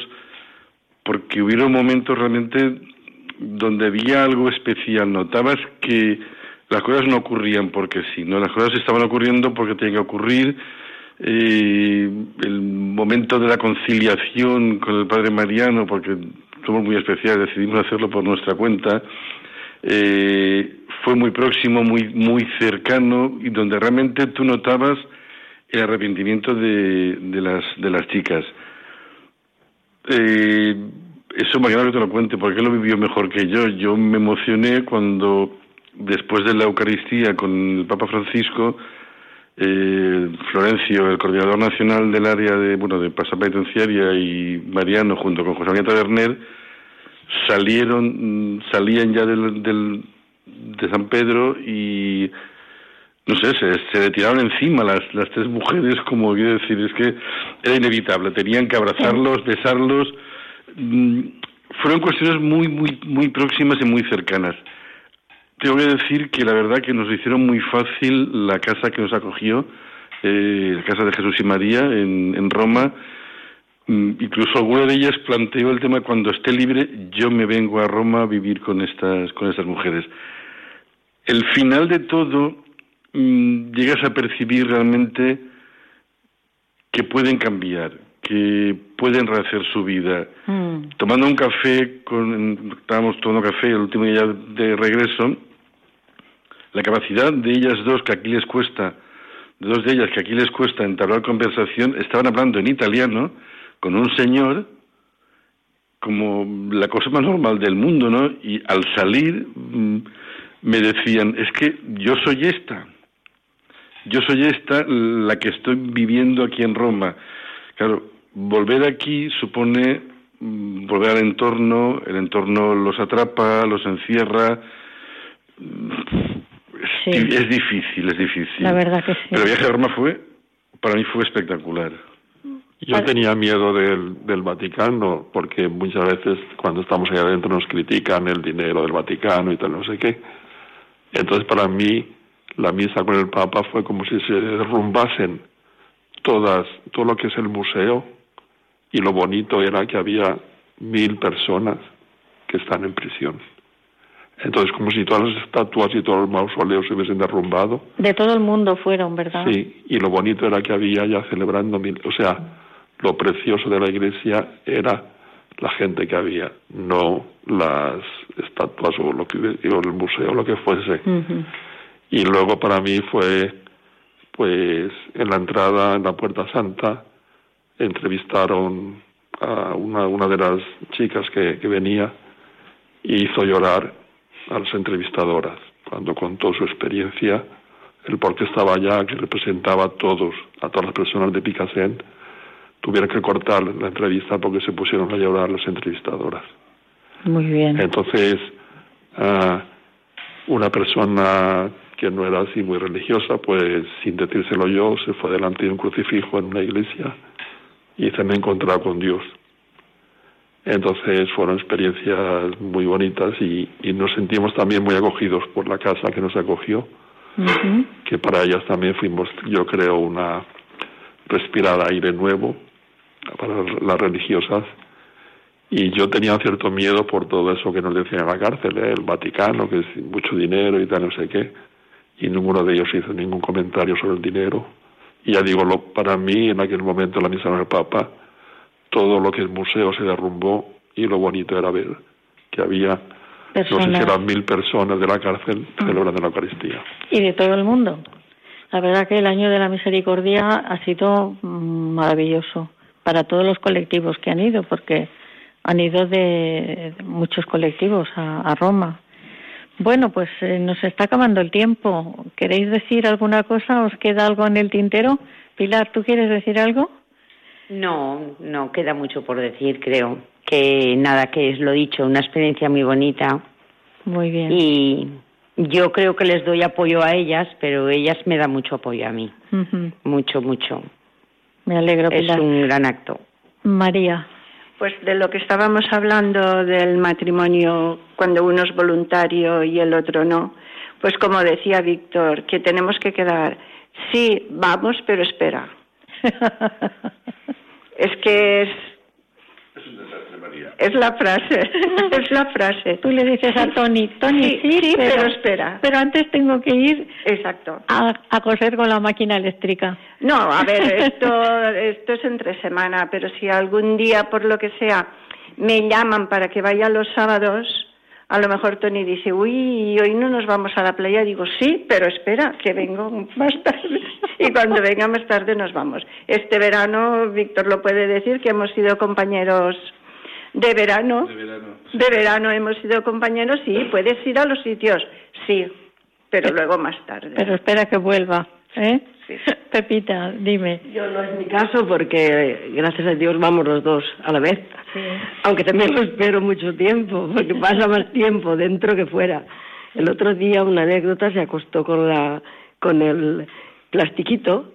porque hubieron momentos realmente donde había algo especial. Notabas que las cosas no ocurrían porque sí, ¿no? Las cosas estaban ocurriendo porque tenían que ocurrir. Eh, el momento de la conciliación con el padre Mariano, porque somos muy especiales, decidimos hacerlo por nuestra cuenta, eh, fue muy próximo, muy, muy cercano y donde realmente tú notabas el arrepentimiento de, de, las, de las chicas. Eh, eso Mariano que te lo cuente, porque lo vivió mejor que yo. Yo me emocioné cuando, después de la Eucaristía con el Papa Francisco, eh, Florencio, el coordinador nacional del área de, bueno, de penitenciaria y Mariano, junto con José María Taberner, salieron, salían ya del, del, de San Pedro y no sé, se, se le tiraron encima las, las tres mujeres, como quiero decir, es que era inevitable, tenían que abrazarlos, besarlos, mm, fueron cuestiones muy, muy, muy próximas y muy cercanas. Tengo que decir que la verdad que nos hicieron muy fácil la casa que nos acogió, eh, la casa de Jesús y María en, en Roma, Mm, incluso alguna de ellas planteó el tema cuando esté libre yo me vengo a Roma a vivir con estas con estas mujeres el final de todo mm, llegas a percibir realmente que pueden cambiar que pueden rehacer su vida mm. tomando un café con estábamos tomando café el último día de regreso la capacidad de ellas dos que aquí les cuesta de dos de ellas que aquí les cuesta entablar conversación estaban hablando en italiano con un señor como la cosa más normal del mundo, ¿no? Y al salir mm, me decían, es que yo soy esta, yo soy esta la que estoy viviendo aquí en Roma. Claro, volver aquí supone mm, volver al entorno, el entorno los atrapa, los encierra. Es, difícil, es difícil. La verdad que sí. Pero el viaje a Roma fue, para mí fue espectacular. Yo tenía miedo del, del Vaticano, porque muchas veces cuando estamos ahí adentro nos critican el dinero del Vaticano y tal, no sé qué. Entonces, para mí, la misa con el Papa fue como si se derrumbasen todas, todo lo que es el museo, y lo bonito era que había mil personas que están en prisión. Entonces, como si todas las estatuas y todos los mausoleos se hubiesen derrumbado. De todo el mundo fueron, ¿verdad? Sí, y lo bonito era que había ya celebrando mil, o sea, lo precioso de la iglesia era la gente que había, no las estatuas o lo que o el museo, lo que fuese. Y luego para mí fue, pues, en la entrada, en la Puerta Santa, entrevistaron a una, una de las chicas que, que venía y hizo llorar a las entrevistadoras cuando contó su experiencia, el por qué estaba allá, que representaba a todos, a todas las personas de Picassent, tuvieron que cortar la entrevista porque se pusieron a llorar las entrevistadoras. Muy bien. Entonces, ah, una persona que no era así muy religiosa, pues sin decírselo yo, se fue delante de un crucifijo en una iglesia y se me encontrado con Dios. Entonces fueron experiencias muy bonitas y, nos sentimos también muy acogidos por la casa que nos acogió, que para ellas también fuimos, yo creo, una respirar aire nuevo para las religiosas y yo tenía cierto miedo por todo eso que nos decían en la cárcel, ¿eh? el Vaticano, que es mucho dinero y tal, no sé qué, y ninguno de ellos hizo ningún comentario sobre el dinero. Y ya digo, lo, para mí en aquel momento la misa del Papa, todo lo que el museo se derrumbó y lo bonito era ver que había, no sé si eran mil personas de la cárcel mm. celebrando la Eucaristía. Y de todo el mundo. La verdad que el año de la misericordia ha sido mm, maravilloso para todos los colectivos que han ido, porque han ido de, muchos colectivos a, Roma. Bueno, pues eh, nos está acabando el tiempo. ¿Queréis decir alguna cosa? ¿Os queda algo en el tintero? Pilar, ¿tú quieres decir algo? No, no queda mucho por decir, creo. Que nada, que es lo dicho, una experiencia muy bonita. Muy bien. Y yo creo que les doy apoyo a ellas, pero ellas me dan mucho apoyo a mí. Mucho, mucho. Me alegro, Es un gran acto. María. Pues de lo que estábamos hablando del matrimonio cuando uno es voluntario y el otro no, pues como decía Víctor, que tenemos que quedar Sí, vamos, pero espera. *laughs* es que es es la frase, *laughs* es la frase. Tú le dices a Tony, Tony, sí, pero, espera. Pero antes tengo que ir Exacto. A, coser con la máquina eléctrica. No, a ver, *laughs* esto, esto es entre semana, pero si algún día, por lo que sea, me llaman para que vaya los sábados, a lo mejor Tony dice, uy, hoy no nos vamos a la playa. Digo, sí, pero espera, que vengo más tarde. Y cuando venga más tarde nos vamos. Este verano, Víctor lo puede decir, que hemos sido compañeros de verano. De verano. hemos sido compañeros, sí, puedes ir a los sitios, sí, pero luego más tarde. Pero espera que vuelva, ¿eh? *laughs* Pepita, dime. Yo no es mi caso porque gracias a Dios vamos los dos a la vez. Aunque también lo espero mucho tiempo, porque *laughs* pasa más tiempo dentro que fuera. El otro día una anécdota se acostó con la con el plastiquito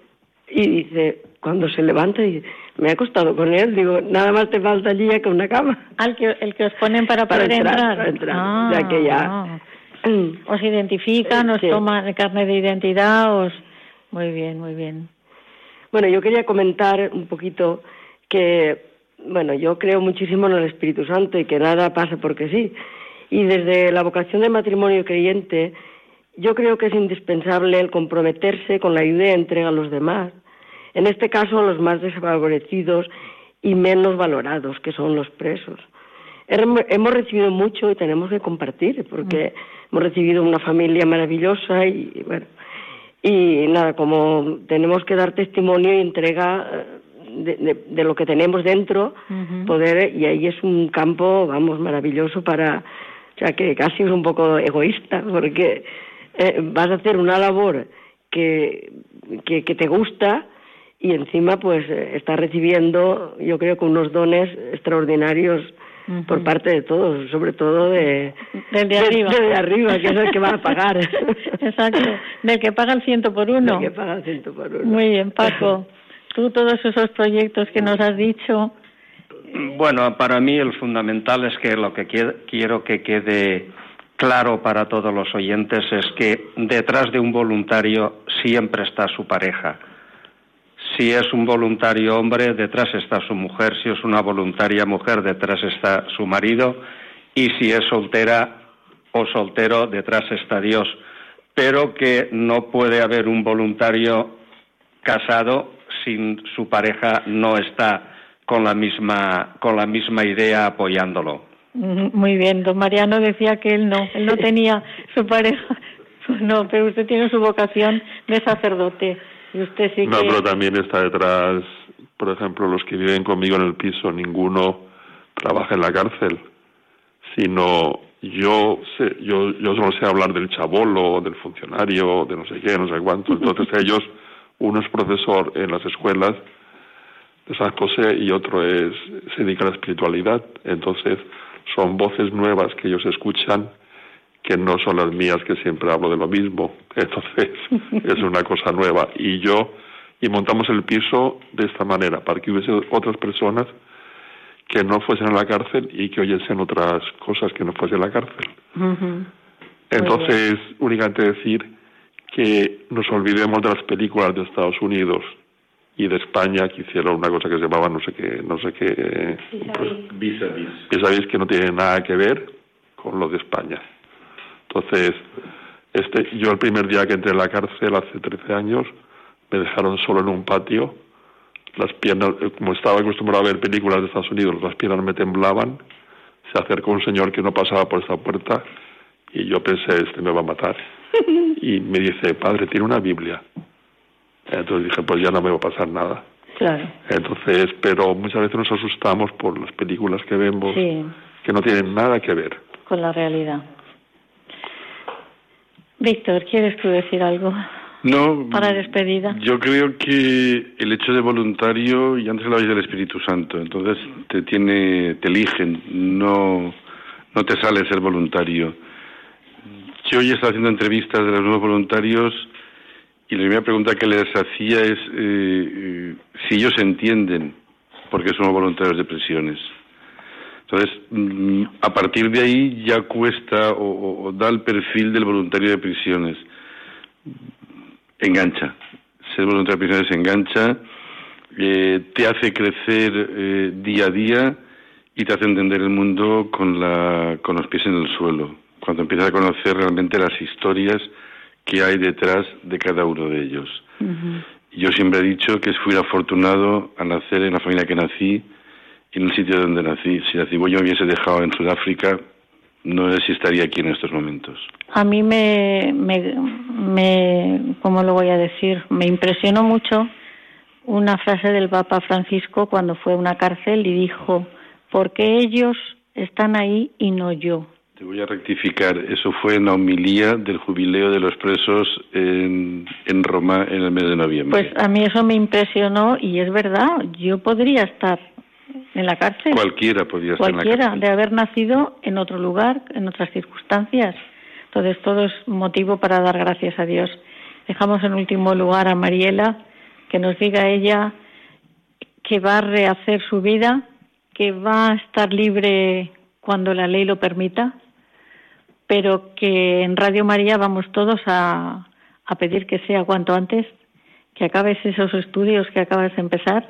y dice, cuando se levanta y me ha acostado con él, digo, nada más te falta allí que una cama. Al que, el que os ponen para, poder entrar. Para entrar, ah, ya que ya... Ah. Os identifican, os toman carne de identidad, os... Muy bien, muy bien. Bueno, yo quería comentar un poquito que, bueno, yo creo muchísimo en el Espíritu Santo y que nada pasa porque sí. Y desde la vocación de matrimonio creyente, yo creo que es indispensable el comprometerse con la idea de entrega a los demás en este caso los más desfavorecidos y menos valorados, que son los presos. Hemos recibido mucho y tenemos que compartir, porque mm. hemos recibido una familia maravillosa y bueno, y nada, como tenemos que dar testimonio y entrega eh, de, lo que tenemos dentro, poder, y ahí es un campo, vamos, maravilloso para, o sea, que casi es un poco egoísta, porque eh, vas a hacer una labor que, que, que te gusta, y encima pues eh, está recibiendo yo creo que unos dones extraordinarios por parte de todos, sobre todo de, de, arriba. De, arriba, que es el que va a pagar. *laughs* Exacto, del que paga el ciento por uno. Del que paga el ciento por uno. Muy bien, Paco. *laughs* Tú todos esos proyectos que nos has dicho. Bueno, para mí el fundamental es que lo que quiero que quede claro para todos los oyentes es que detrás de un voluntario siempre está su pareja si es un voluntario hombre, detrás está su mujer. Si es una voluntaria mujer, detrás está su marido. Y si es soltera o soltero, detrás está Dios. Pero que no puede haber un voluntario casado sin su pareja no está con la misma, con la misma idea apoyándolo. Muy bien, don Mariano decía que él no, él no *laughs* tenía su pareja. *laughs* No, pero usted tiene su vocación de sacerdote. No, pero también está detrás, por ejemplo, los que viven conmigo en el piso, ninguno trabaja en la cárcel, sino yo sé, yo, yo solo sé hablar del chabolo, del funcionario, de no sé qué, no sé cuánto. Entonces *laughs* ellos, uno es profesor en las escuelas de San José y otro es, se dedica a la espiritualidad. Entonces son voces nuevas que ellos escuchan que no son las mías que siempre hablo de lo mismo. *laughs* Entonces, es una cosa nueva. Y yo, y montamos el piso de esta manera, para que hubiese otras personas que no fuesen a la cárcel y que oyesen otras cosas que no fuesen a la cárcel. Entonces, únicamente decir que nos olvidemos de las películas de Estados Unidos y de España que hicieron una cosa que se llamaba no sé qué, no sé qué, pues, vis a vis. Vis que no tiene nada que ver con lo de España. Entonces, este, yo el primer día que entré en la cárcel, hace 13 años, me dejaron solo en un patio. Las piernas, eh, como estaba acostumbrado a ver películas de Estados Unidos, las piernas me temblaban. Se acercó un señor que no pasaba por esta puerta y yo pensé, este me va a matar. *laughs* Y me dice, padre, tiene una Biblia. Entonces dije, pues ya no me va a pasar nada. Claro. Entonces, pero muchas veces nos asustamos por las películas que vemos que no tienen nada que ver. Con la realidad. Víctor, ¿quieres tú decir algo? No. Para despedida. Yo creo que el hecho de voluntario, y antes hablabais del Espíritu Santo, entonces te tiene, te eligen, no, no te sale ser voluntario. Yo hoy estaba haciendo entrevistas de los nuevos voluntarios y la primera pregunta que les hacía es eh, eh, si ellos entienden por qué somos voluntarios de prisiones. Entonces, mm, a partir de ahí ya cuesta o, da el perfil del voluntario de prisiones. Engancha. Seremos otra persona se engancha, eh, te hace crecer eh, día a día y te hace entender el mundo con, la, con los pies en el suelo. Cuando empiezas a conocer realmente las historias que hay detrás de cada uno de ellos. Yo siempre he dicho que fui afortunado a nacer en la familia que nací en el sitio donde nací. Si la cigüeña me hubiese dejado en Sudáfrica, no sé si estaría aquí en estos momentos. A mí me, me, me, ¿cómo lo voy a decir? Me impresionó mucho una frase del Papa Francisco cuando fue a una cárcel y dijo, ¿por qué ellos están ahí y no yo? Te voy a rectificar, eso fue en la homilía del jubileo de los presos en, en Roma en el mes de noviembre. Pues a mí eso me impresionó y es verdad, yo podría estar en la cárcel. Cualquiera podría estar en la cárcel. de haber nacido en otro lugar, en otras circunstancias. Entonces todo es motivo para dar gracias a Dios. Dejamos en último lugar a Mariela, que nos diga ella que va a rehacer su vida, que va a estar libre cuando la ley lo permita, pero que en Radio María vamos todos a, a pedir que sea cuanto antes, que acabes esos estudios que acabas de empezar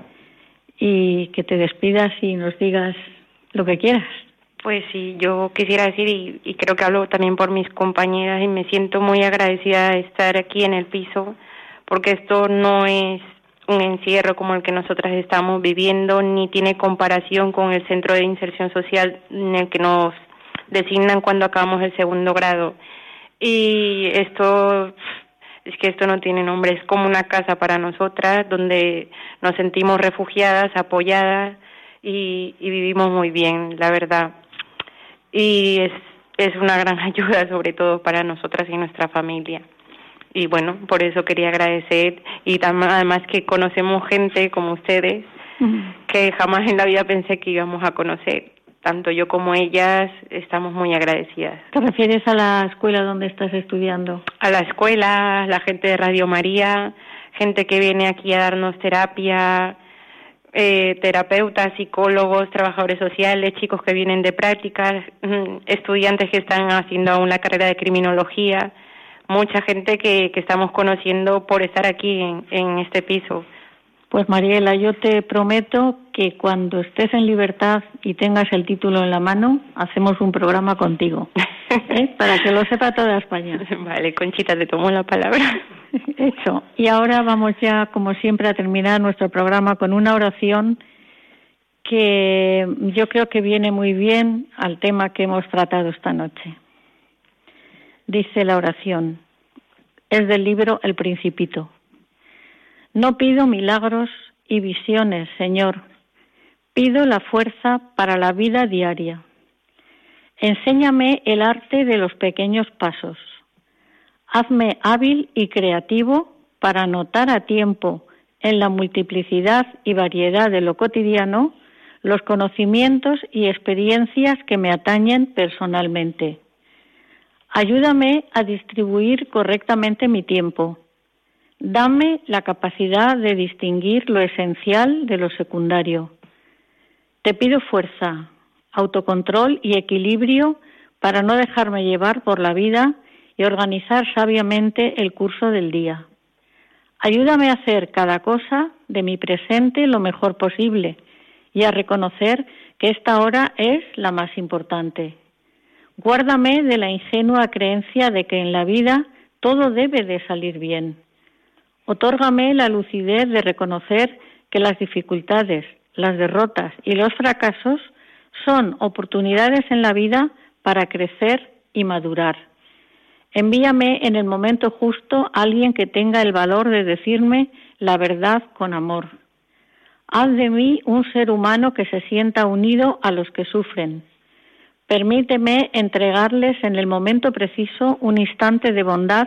y que te despidas y nos digas lo que quieras. Pues sí, yo quisiera decir, y, y, creo que hablo también por mis compañeras, y me siento muy agradecida de estar aquí en el piso, porque esto no es un encierro como el que nosotras estamos viviendo, ni tiene comparación con el centro de inserción social en el que nos designan cuando acabamos el segundo grado. Y esto, es que esto no tiene nombre, es como una casa para nosotras, donde nos sentimos refugiadas, apoyadas y, y vivimos muy bien, la verdad. Y es, es una gran *laughs* ayuda, sobre todo para nosotras y nuestra familia y bueno, por eso quería agradecer y además que conocemos gente como ustedes que jamás en la vida pensé que íbamos a conocer. Tanto yo como ellas estamos muy agradecidas. ¿Te refieres a la escuela donde estás estudiando? A la escuela, la gente de Radio María, gente que viene aquí a darnos terapia, eh, terapeutas, psicólogos, trabajadores sociales, chicos que vienen de prácticas, mm, estudiantes que están haciendo aún la carrera de criminología mucha gente que, que estamos conociendo por estar aquí en, en este piso. Pues Mariela, yo te prometo que cuando estés en libertad y tengas el título en la mano, hacemos un programa contigo, ¿eh? *laughs* para que lo sepa toda España. Vale, Conchita, te tomo la palabra. *laughs* Hecho. Y ahora vamos ya, como siempre, a terminar nuestro programa con una oración que yo creo que viene muy bien al tema que hemos tratado esta noche dice la oración. Es del libro El Principito. No pido milagros y visiones, Señor. Pido la fuerza para la vida diaria. Enséñame el arte de los pequeños pasos. Hazme hábil y creativo para notar a tiempo en la multiplicidad y variedad de lo cotidiano los conocimientos y experiencias que me atañen personalmente. Ayúdame a distribuir correctamente mi tiempo. Dame la capacidad de distinguir lo esencial de lo secundario. Te pido fuerza, autocontrol y equilibrio para no dejarme llevar por la vida y organizar sabiamente el curso del día. Ayúdame a hacer cada cosa de mi presente lo mejor posible y a reconocer que esta hora es la más importante. Guárdame de la ingenua creencia de que en la vida todo debe de salir bien. Otórgame la lucidez de reconocer que las dificultades, las derrotas y los fracasos son oportunidades en la vida para crecer y madurar. Envíame en el momento justo a alguien que tenga el valor de decirme la verdad con amor. Haz de mí un ser humano que se sienta unido a los que sufren, Permíteme entregarles en el momento preciso un instante de bondad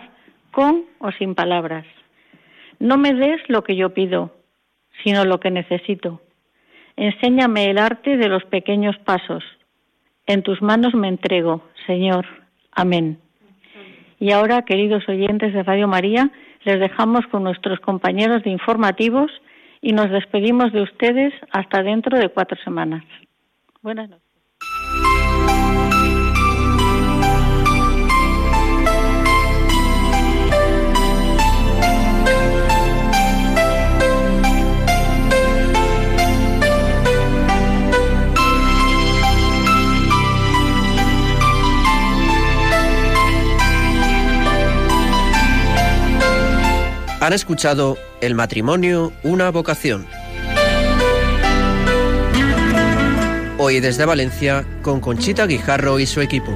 con o sin palabras. No me des lo que yo pido, sino lo que necesito. Enséñame el arte de los pequeños pasos. En tus manos me entrego, Señor. Amén. Y ahora, queridos oyentes de Radio María, les dejamos con nuestros compañeros de informativos y nos despedimos de ustedes hasta dentro de cuatro semanas. Buenas noches. Han escuchado El matrimonio, una vocación. Hoy desde Valencia con Conchita Guijarro y su equipo.